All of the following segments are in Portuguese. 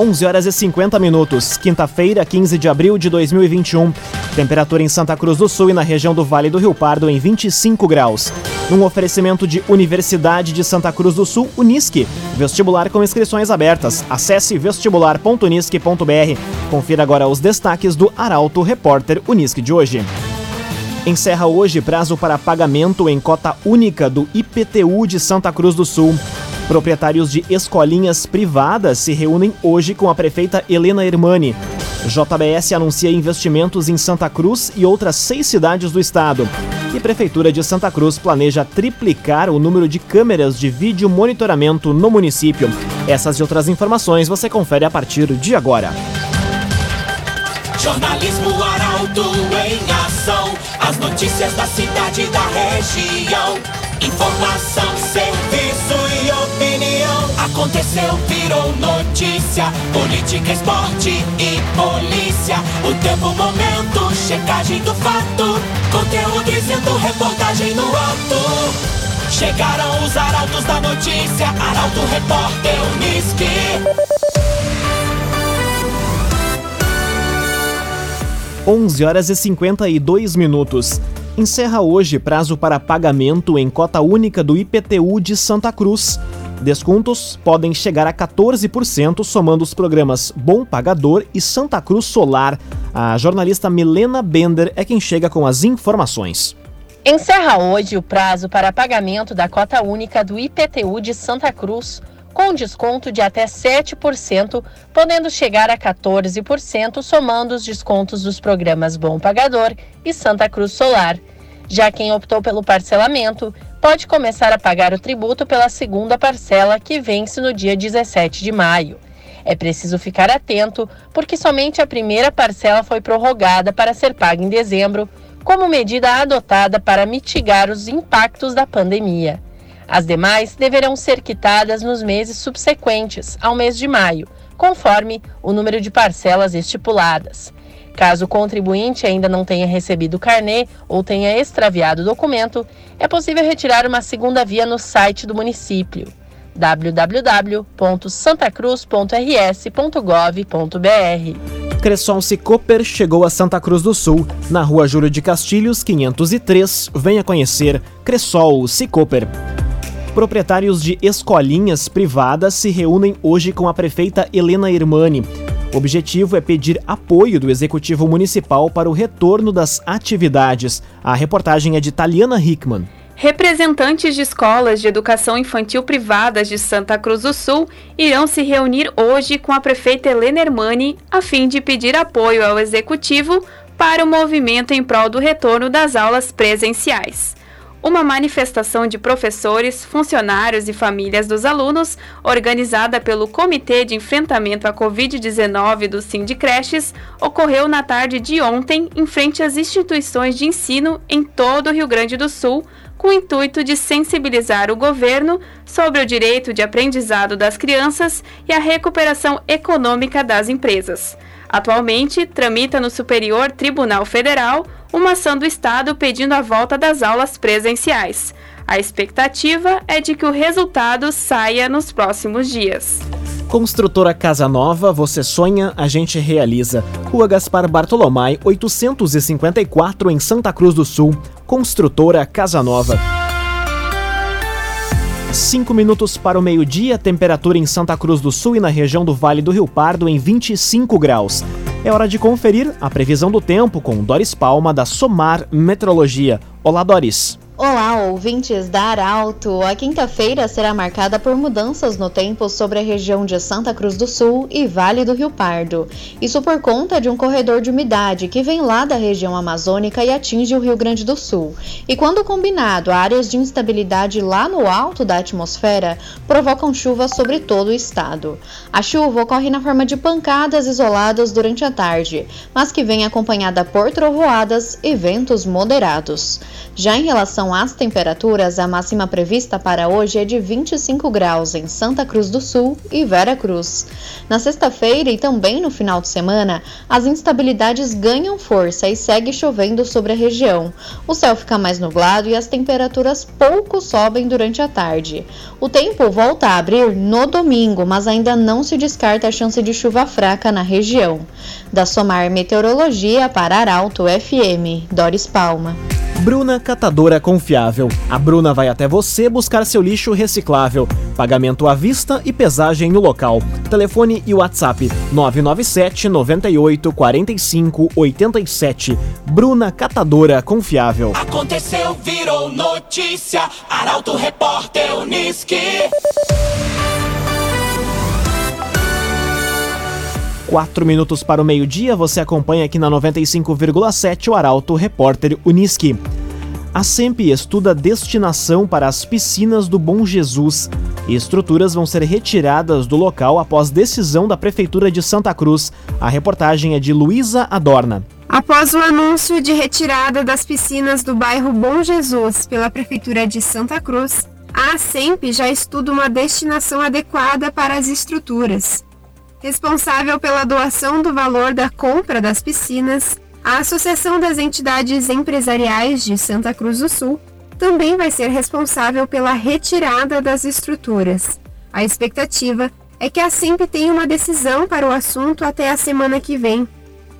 11 horas e 50 minutos, quinta-feira, 15 de abril de 2021. Temperatura em Santa Cruz do Sul e na região do Vale do Rio Pardo em 25 graus. Num oferecimento de Universidade de Santa Cruz do Sul, Unisque. Vestibular com inscrições abertas. Acesse vestibular.unisque.br. Confira agora os destaques do Arauto Repórter Unisque de hoje. Encerra hoje prazo para pagamento em cota única do IPTU de Santa Cruz do Sul. Proprietários de escolinhas privadas se reúnem hoje com a prefeita Helena Hermani. JBS anuncia investimentos em Santa Cruz e outras seis cidades do estado. E Prefeitura de Santa Cruz planeja triplicar o número de câmeras de vídeo monitoramento no município. Essas e outras informações você confere a partir de agora. Jornalismo Arauto em ação. As notícias da cidade e da região. Informação, serviço. Aconteceu, virou notícia. Política, esporte e polícia. O tempo, momento, checagem do fato. Conteúdo dizendo, reportagem no ato. Chegaram os arautos da notícia. Arauto, repórter, Unisque. 11 horas e 52 minutos. Encerra hoje prazo para pagamento em cota única do IPTU de Santa Cruz. Descontos podem chegar a 14%, somando os programas Bom Pagador e Santa Cruz Solar. A jornalista Milena Bender é quem chega com as informações. Encerra hoje o prazo para pagamento da cota única do IPTU de Santa Cruz com desconto de até 7%, podendo chegar a 14%, somando os descontos dos programas Bom Pagador e Santa Cruz Solar. Já quem optou pelo parcelamento pode começar a pagar o tributo pela segunda parcela, que vence no dia 17 de maio. É preciso ficar atento, porque somente a primeira parcela foi prorrogada para ser paga em dezembro, como medida adotada para mitigar os impactos da pandemia. As demais deverão ser quitadas nos meses subsequentes ao mês de maio, conforme o número de parcelas estipuladas. Caso o contribuinte ainda não tenha recebido o carnê ou tenha extraviado o documento, é possível retirar uma segunda via no site do município www.santacruz.rs.gov.br. Cressol Cicoper chegou a Santa Cruz do Sul, na rua Júlio de Castilhos, 503. Venha conhecer Cressol Cicoper. Proprietários de escolinhas privadas se reúnem hoje com a prefeita Helena Irmani. O objetivo é pedir apoio do Executivo Municipal para o retorno das atividades. A reportagem é de Taliana Hickman. Representantes de escolas de educação infantil privadas de Santa Cruz do Sul irão se reunir hoje com a prefeita Helena Hermani a fim de pedir apoio ao Executivo para o movimento em prol do retorno das aulas presenciais uma manifestação de professores, funcionários e famílias dos alunos, organizada pelo Comitê de Enfrentamento à Covid-19 do Sindicreches, ocorreu na tarde de ontem em frente às instituições de ensino em todo o Rio Grande do Sul, com o intuito de sensibilizar o governo sobre o direito de aprendizado das crianças e a recuperação econômica das empresas. Atualmente, tramita no Superior Tribunal Federal uma ação do Estado pedindo a volta das aulas presenciais. A expectativa é de que o resultado saia nos próximos dias. Construtora Casa Nova, você sonha, a gente realiza. Rua Gaspar Bartolomai, 854 em Santa Cruz do Sul. Construtora Casa Nova. Cinco minutos para o meio-dia, temperatura em Santa Cruz do Sul e na região do Vale do Rio Pardo em 25 graus. É hora de conferir a previsão do tempo com Doris Palma da Somar Metrologia. Olá, Doris. Olá, ouvintes da Arauto! A quinta-feira será marcada por mudanças no tempo sobre a região de Santa Cruz do Sul e Vale do Rio Pardo. Isso por conta de um corredor de umidade que vem lá da região amazônica e atinge o Rio Grande do Sul. E quando combinado áreas de instabilidade lá no alto da atmosfera, provocam chuva sobre todo o estado. A chuva ocorre na forma de pancadas isoladas durante a tarde, mas que vem acompanhada por trovoadas e ventos moderados. Já em relação relação às temperaturas, a máxima prevista para hoje é de 25 graus em Santa Cruz do Sul e Vera Cruz. Na sexta-feira e também no final de semana, as instabilidades ganham força e segue chovendo sobre a região. O céu fica mais nublado e as temperaturas pouco sobem durante a tarde. O tempo volta a abrir no domingo, mas ainda não se descarta a chance de chuva fraca na região. Da Somar Meteorologia para Arauto FM, Doris Palma. Bruna Catadora Confiável. A Bruna vai até você buscar seu lixo reciclável. Pagamento à vista e pesagem no local. Telefone e WhatsApp 997 98 45 87. Bruna Catadora Confiável. Aconteceu, virou notícia. Arauto Repórter Uniski. Quatro minutos para o meio-dia, você acompanha aqui na 95,7 o Arauto Repórter Uniski. A SEMP estuda destinação para as piscinas do Bom Jesus. Estruturas vão ser retiradas do local após decisão da Prefeitura de Santa Cruz. A reportagem é de Luísa Adorna. Após o anúncio de retirada das piscinas do bairro Bom Jesus pela Prefeitura de Santa Cruz, a SEMP já estuda uma destinação adequada para as estruturas. Responsável pela doação do valor da compra das piscinas, a Associação das Entidades Empresariais de Santa Cruz do Sul também vai ser responsável pela retirada das estruturas. A expectativa é que a SEMP tenha uma decisão para o assunto até a semana que vem.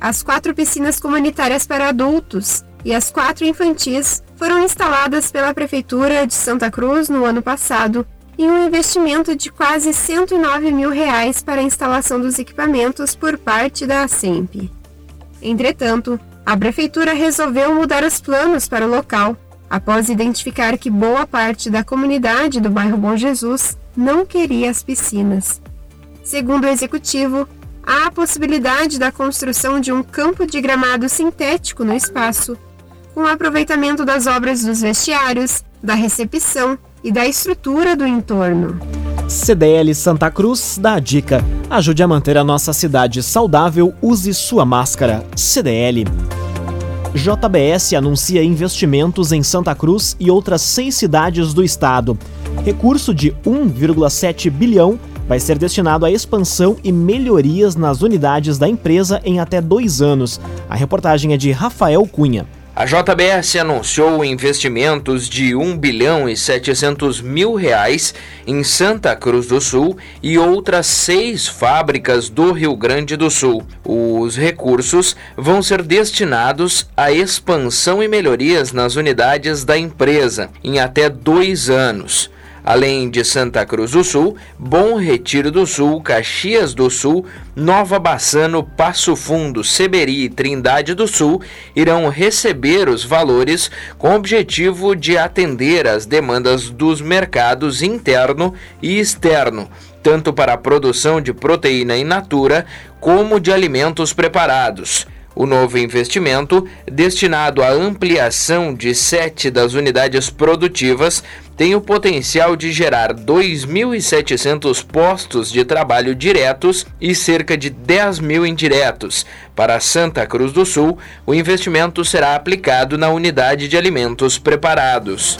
As quatro piscinas comunitárias para adultos e as quatro infantis foram instaladas pela Prefeitura de Santa Cruz no ano passado e um investimento de quase 109 mil reais para a instalação dos equipamentos por parte da ASEMP. Entretanto, a prefeitura resolveu mudar os planos para o local, após identificar que boa parte da comunidade do bairro Bom Jesus não queria as piscinas. Segundo o executivo, há a possibilidade da construção de um campo de gramado sintético no espaço, com aproveitamento das obras dos vestiários, da recepção e da estrutura do entorno. CDL Santa Cruz dá a dica: ajude a manter a nossa cidade saudável, use sua máscara. CDL. JBS anuncia investimentos em Santa Cruz e outras seis cidades do estado. Recurso de 1,7 bilhão vai ser destinado à expansão e melhorias nas unidades da empresa em até dois anos. A reportagem é de Rafael Cunha. A JBS anunciou investimentos de 1 bilhão e 700 mil reais em Santa Cruz do Sul e outras seis fábricas do Rio Grande do Sul. Os recursos vão ser destinados à expansão e melhorias nas unidades da empresa em até dois anos. Além de Santa Cruz do Sul, Bom Retiro do Sul, Caxias do Sul, Nova Bassano, Passo Fundo, Seberi e Trindade do Sul irão receber os valores com o objetivo de atender às demandas dos mercados interno e externo, tanto para a produção de proteína in natura como de alimentos preparados. O novo investimento, destinado à ampliação de sete das unidades produtivas, tem o potencial de gerar 2.700 postos de trabalho diretos e cerca de 10 mil indiretos. Para Santa Cruz do Sul, o investimento será aplicado na unidade de alimentos preparados.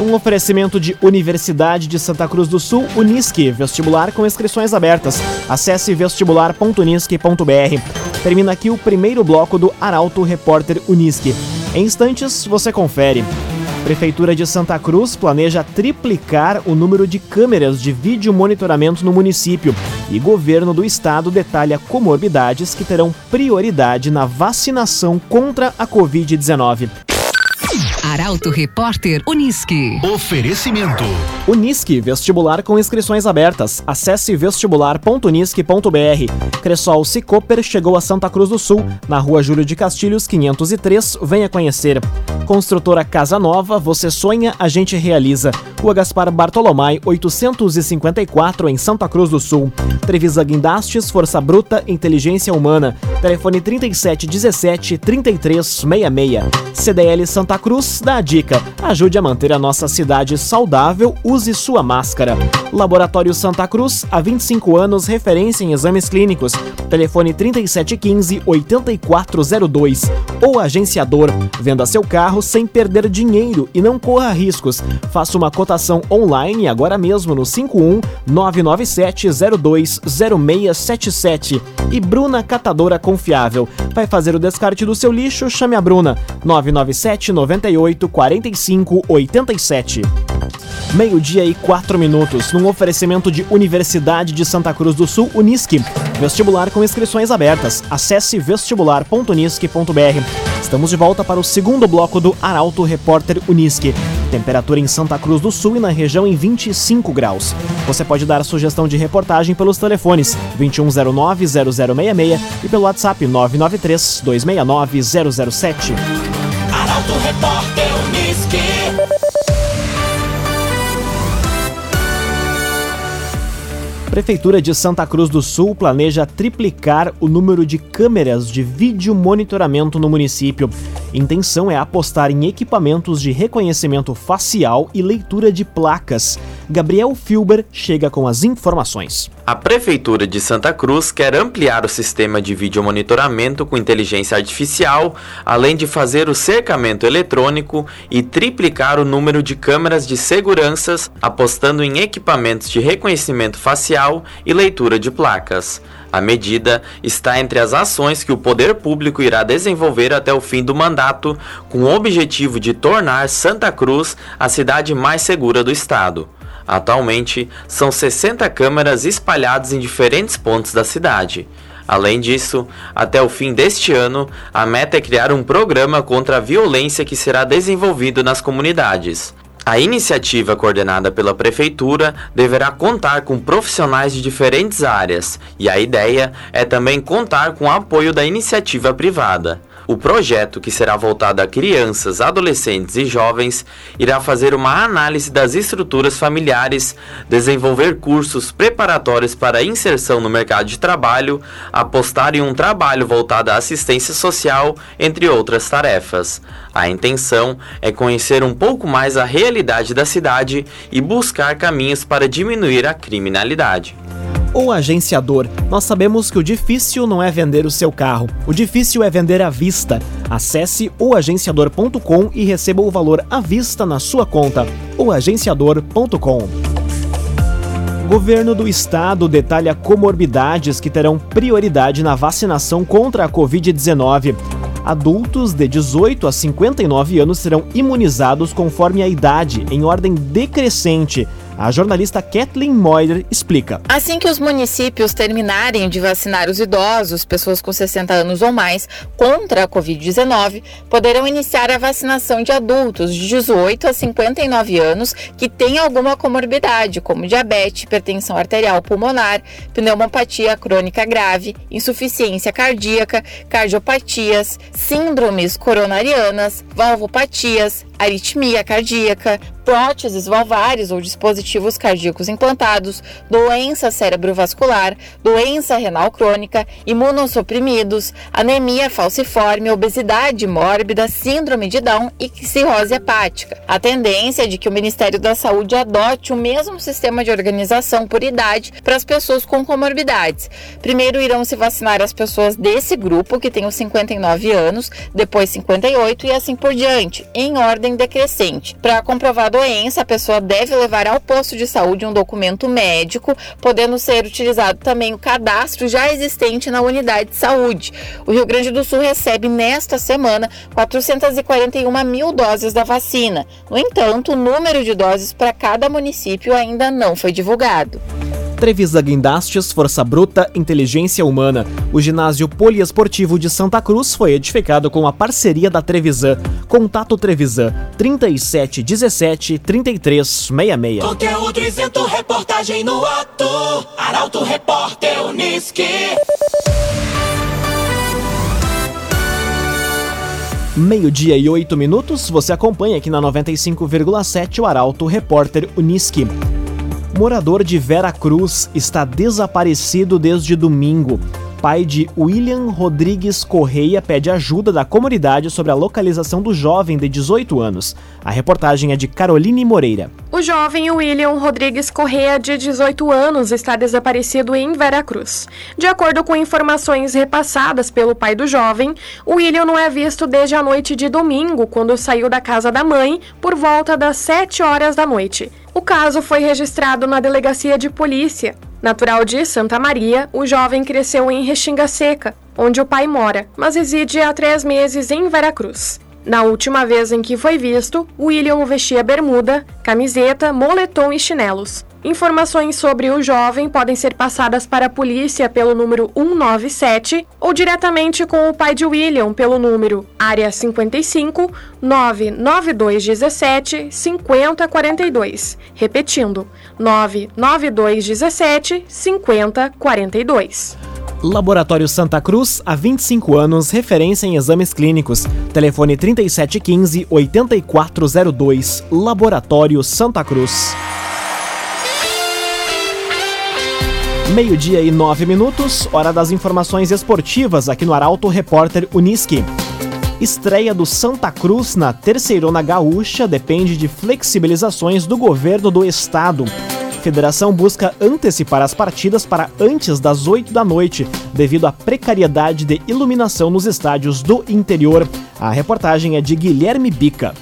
Um oferecimento de Universidade de Santa Cruz do Sul, Unisque, vestibular com inscrições abertas. Acesse vestibular.unisque.br. Termina aqui o primeiro bloco do Arauto Repórter Unisque. Em instantes, você confere. Prefeitura de Santa Cruz planeja triplicar o número de câmeras de vídeo monitoramento no município e governo do estado detalha comorbidades que terão prioridade na vacinação contra a Covid-19. Arauto Repórter Uniski. Oferecimento. Unisque, vestibular com inscrições abertas. Acesse vestibular.unisque.br. Cressol Cicoper chegou a Santa Cruz do Sul, na rua Júlio de Castilhos, 503. Venha conhecer. Construtora Casa Nova, você sonha, a gente realiza. Rua Gaspar Bartolomai, 854, em Santa Cruz do Sul. Trevisa Guindastes, Força Bruta, Inteligência Humana. Telefone 3717 3366. CDL Santa Cruz Dá a dica: ajude a manter a nossa cidade saudável, use sua máscara. Laboratório Santa Cruz, há 25 anos, referência em exames clínicos. Telefone 3715-8402. Ou agenciador. Venda seu carro sem perder dinheiro e não corra riscos. Faça uma cotação online agora mesmo no 51 997 020677. E Bruna Catadora Confiável. Vai fazer o descarte do seu lixo? Chame a Bruna. 997 98 45 87. Meio-dia e quatro minutos, num oferecimento de Universidade de Santa Cruz do Sul, Unisque. Vestibular com inscrições abertas. Acesse vestibular.unisque.br. Estamos de volta para o segundo bloco do Arauto Repórter Unisque. Temperatura em Santa Cruz do Sul e na região em 25 graus. Você pode dar sugestão de reportagem pelos telefones 2109-0066 e pelo WhatsApp 993-269-007. Arauto Repórter. Prefeitura de Santa Cruz do Sul planeja triplicar o número de câmeras de vídeo monitoramento no município. Intenção é apostar em equipamentos de reconhecimento facial e leitura de placas. Gabriel Filber chega com as informações. A Prefeitura de Santa Cruz quer ampliar o sistema de vídeo monitoramento com inteligência artificial, além de fazer o cercamento eletrônico e triplicar o número de câmeras de seguranças, apostando em equipamentos de reconhecimento facial e leitura de placas. A medida está entre as ações que o poder público irá desenvolver até o fim do mandato, com o objetivo de tornar Santa Cruz a cidade mais segura do estado. Atualmente, são 60 câmeras espalhadas em diferentes pontos da cidade. Além disso, até o fim deste ano, a meta é criar um programa contra a violência que será desenvolvido nas comunidades. A iniciativa coordenada pela Prefeitura deverá contar com profissionais de diferentes áreas, e a ideia é também contar com o apoio da iniciativa privada. O projeto, que será voltado a crianças, adolescentes e jovens, irá fazer uma análise das estruturas familiares, desenvolver cursos preparatórios para inserção no mercado de trabalho, apostar em um trabalho voltado à assistência social, entre outras tarefas. A intenção é conhecer um pouco mais a realidade da cidade e buscar caminhos para diminuir a criminalidade ou agenciador. Nós sabemos que o difícil não é vender o seu carro, o difícil é vender à vista. Acesse oagenciador.com e receba o valor à vista na sua conta. oagenciador.com Governo do Estado detalha comorbidades que terão prioridade na vacinação contra a Covid-19. Adultos de 18 a 59 anos serão imunizados conforme a idade, em ordem decrescente. A jornalista Kathleen Moyer explica. Assim que os municípios terminarem de vacinar os idosos, pessoas com 60 anos ou mais, contra a Covid-19, poderão iniciar a vacinação de adultos de 18 a 59 anos que têm alguma comorbidade, como diabetes, hipertensão arterial pulmonar, pneumopatia crônica grave, insuficiência cardíaca, cardiopatias, síndromes coronarianas, valvopatias, aritmia cardíaca, próteses valvares ou dispositivos cardíacos implantados, doença cerebrovascular, doença renal crônica, imunossuprimidos, anemia falciforme, obesidade mórbida, síndrome de Down e cirrose hepática. A tendência é de que o Ministério da Saúde adote o mesmo sistema de organização por idade para as pessoas com comorbidades. Primeiro irão se vacinar as pessoas desse grupo, que tem os 59 anos, depois 58 e assim por diante, em ordem decrescente. Para comprovar a doença, a pessoa deve levar ao posto de saúde um documento médico, podendo ser utilizado também o cadastro já existente na unidade de saúde. O Rio Grande do Sul recebe nesta semana 441 mil doses da vacina. No entanto, o número de doses para cada município ainda não foi divulgado. Trevisa Guindastes, Força Bruta, Inteligência Humana. O ginásio poliesportivo de Santa Cruz foi edificado com a parceria da Trevisan. Contato Trevisan 3717 3366. Conteúdo isento, reportagem no ato. Arauto Repórter Unisque. Meio-dia e oito minutos, você acompanha aqui na 95,7 o Arauto Repórter Unisque. Morador de Vera Cruz está desaparecido desde domingo. pai de William Rodrigues Correia pede ajuda da comunidade sobre a localização do jovem de 18 anos. A reportagem é de Caroline Moreira. O jovem William Rodrigues Correia, de 18 anos, está desaparecido em Veracruz. De acordo com informações repassadas pelo pai do jovem, William não é visto desde a noite de domingo, quando saiu da casa da mãe, por volta das 7 horas da noite. O caso foi registrado na delegacia de polícia. Natural de Santa Maria, o jovem cresceu em Restinga Seca, onde o pai mora, mas reside há três meses em Veracruz. Na última vez em que foi visto, William vestia bermuda, camiseta, moletom e chinelos. Informações sobre o jovem podem ser passadas para a polícia pelo número 197 ou diretamente com o pai de William pelo número área 55 99217 5042. Repetindo, 99217 5042. Laboratório Santa Cruz, há 25 anos, referência em exames clínicos. Telefone 3715-8402. Laboratório Santa Cruz. Meio-dia e nove minutos, hora das informações esportivas aqui no Arauto Repórter Uniski. Estreia do Santa Cruz na Terceirona Gaúcha depende de flexibilizações do governo do estado. Federação busca antecipar as partidas para antes das 8 da noite, devido à precariedade de iluminação nos estádios do interior. A reportagem é de Guilherme Bica.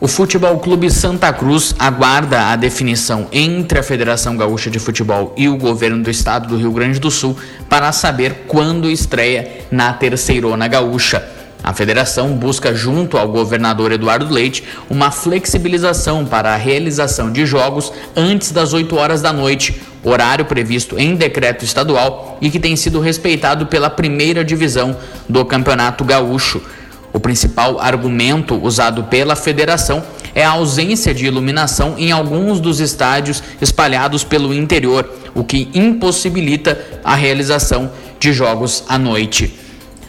O Futebol Clube Santa Cruz aguarda a definição entre a Federação Gaúcha de Futebol e o governo do estado do Rio Grande do Sul para saber quando estreia na Terceirona Gaúcha. A federação busca, junto ao governador Eduardo Leite, uma flexibilização para a realização de jogos antes das 8 horas da noite, horário previsto em decreto estadual e que tem sido respeitado pela primeira divisão do Campeonato Gaúcho. O principal argumento usado pela federação é a ausência de iluminação em alguns dos estádios espalhados pelo interior, o que impossibilita a realização de jogos à noite.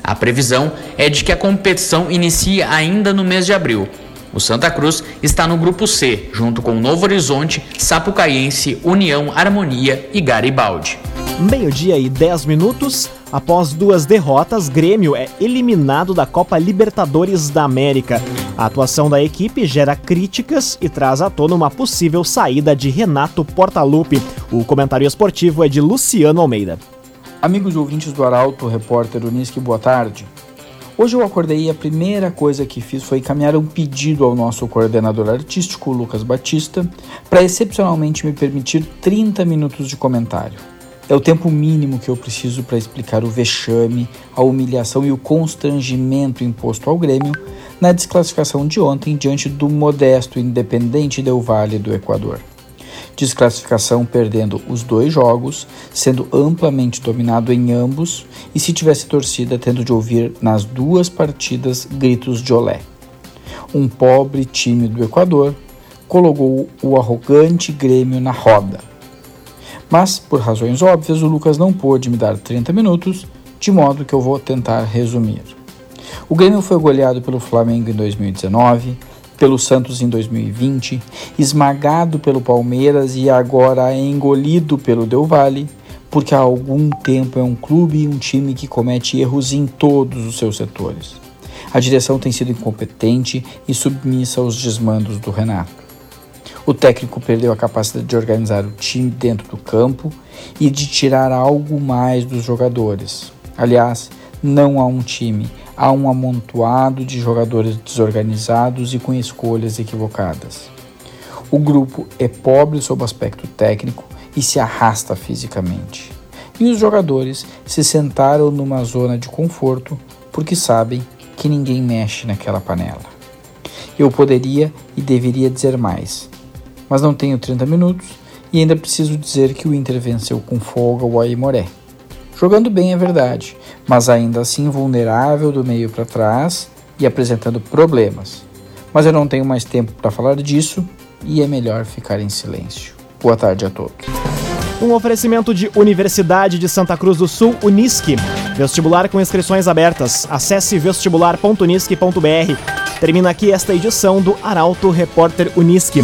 A previsão é de que a competição inicie ainda no mês de abril. O Santa Cruz está no grupo C, junto com Novo Horizonte, Sapucaiense, União, Harmonia e Garibaldi. Meio-dia e 10 minutos. Após duas derrotas, Grêmio é eliminado da Copa Libertadores da América. A atuação da equipe gera críticas e traz à tona uma possível saída de Renato Portaluppi. O comentário esportivo é de Luciano Almeida. Amigos ouvintes do Arauto, repórter Unisque, boa tarde. Hoje eu acordei e a primeira coisa que fiz foi encaminhar um pedido ao nosso coordenador artístico, Lucas Batista, para excepcionalmente me permitir 30 minutos de comentário. É o tempo mínimo que eu preciso para explicar o vexame, a humilhação e o constrangimento imposto ao Grêmio na desclassificação de ontem diante do modesto Independente Del Vale do Equador. Desclassificação perdendo os dois jogos, sendo amplamente dominado em ambos e se tivesse torcida tendo de ouvir nas duas partidas gritos de olé. Um pobre time do Equador colocou o arrogante Grêmio na roda mas, por razões óbvias, o Lucas não pôde me dar 30 minutos, de modo que eu vou tentar resumir. O Grêmio foi goleado pelo Flamengo em 2019, pelo Santos em 2020, esmagado pelo Palmeiras e agora engolido pelo Del Valle, porque há algum tempo é um clube e um time que comete erros em todos os seus setores. A direção tem sido incompetente e submissa aos desmandos do Renato. O técnico perdeu a capacidade de organizar o time dentro do campo e de tirar algo mais dos jogadores. Aliás, não há um time, há um amontoado de jogadores desorganizados e com escolhas equivocadas. O grupo é pobre sob aspecto técnico e se arrasta fisicamente. E os jogadores se sentaram numa zona de conforto porque sabem que ninguém mexe naquela panela. Eu poderia e deveria dizer mais, mas não tenho 30 minutos e ainda preciso dizer que o Inter venceu com folga o Aimoré. Jogando bem é verdade, mas ainda assim vulnerável do meio para trás e apresentando problemas. Mas eu não tenho mais tempo para falar disso e é melhor ficar em silêncio. Boa tarde a todos. Um oferecimento de Universidade de Santa Cruz do Sul, Unisque. Vestibular com inscrições abertas. Acesse vestibular.unisque.br. Termina aqui esta edição do Arauto Repórter Unisque.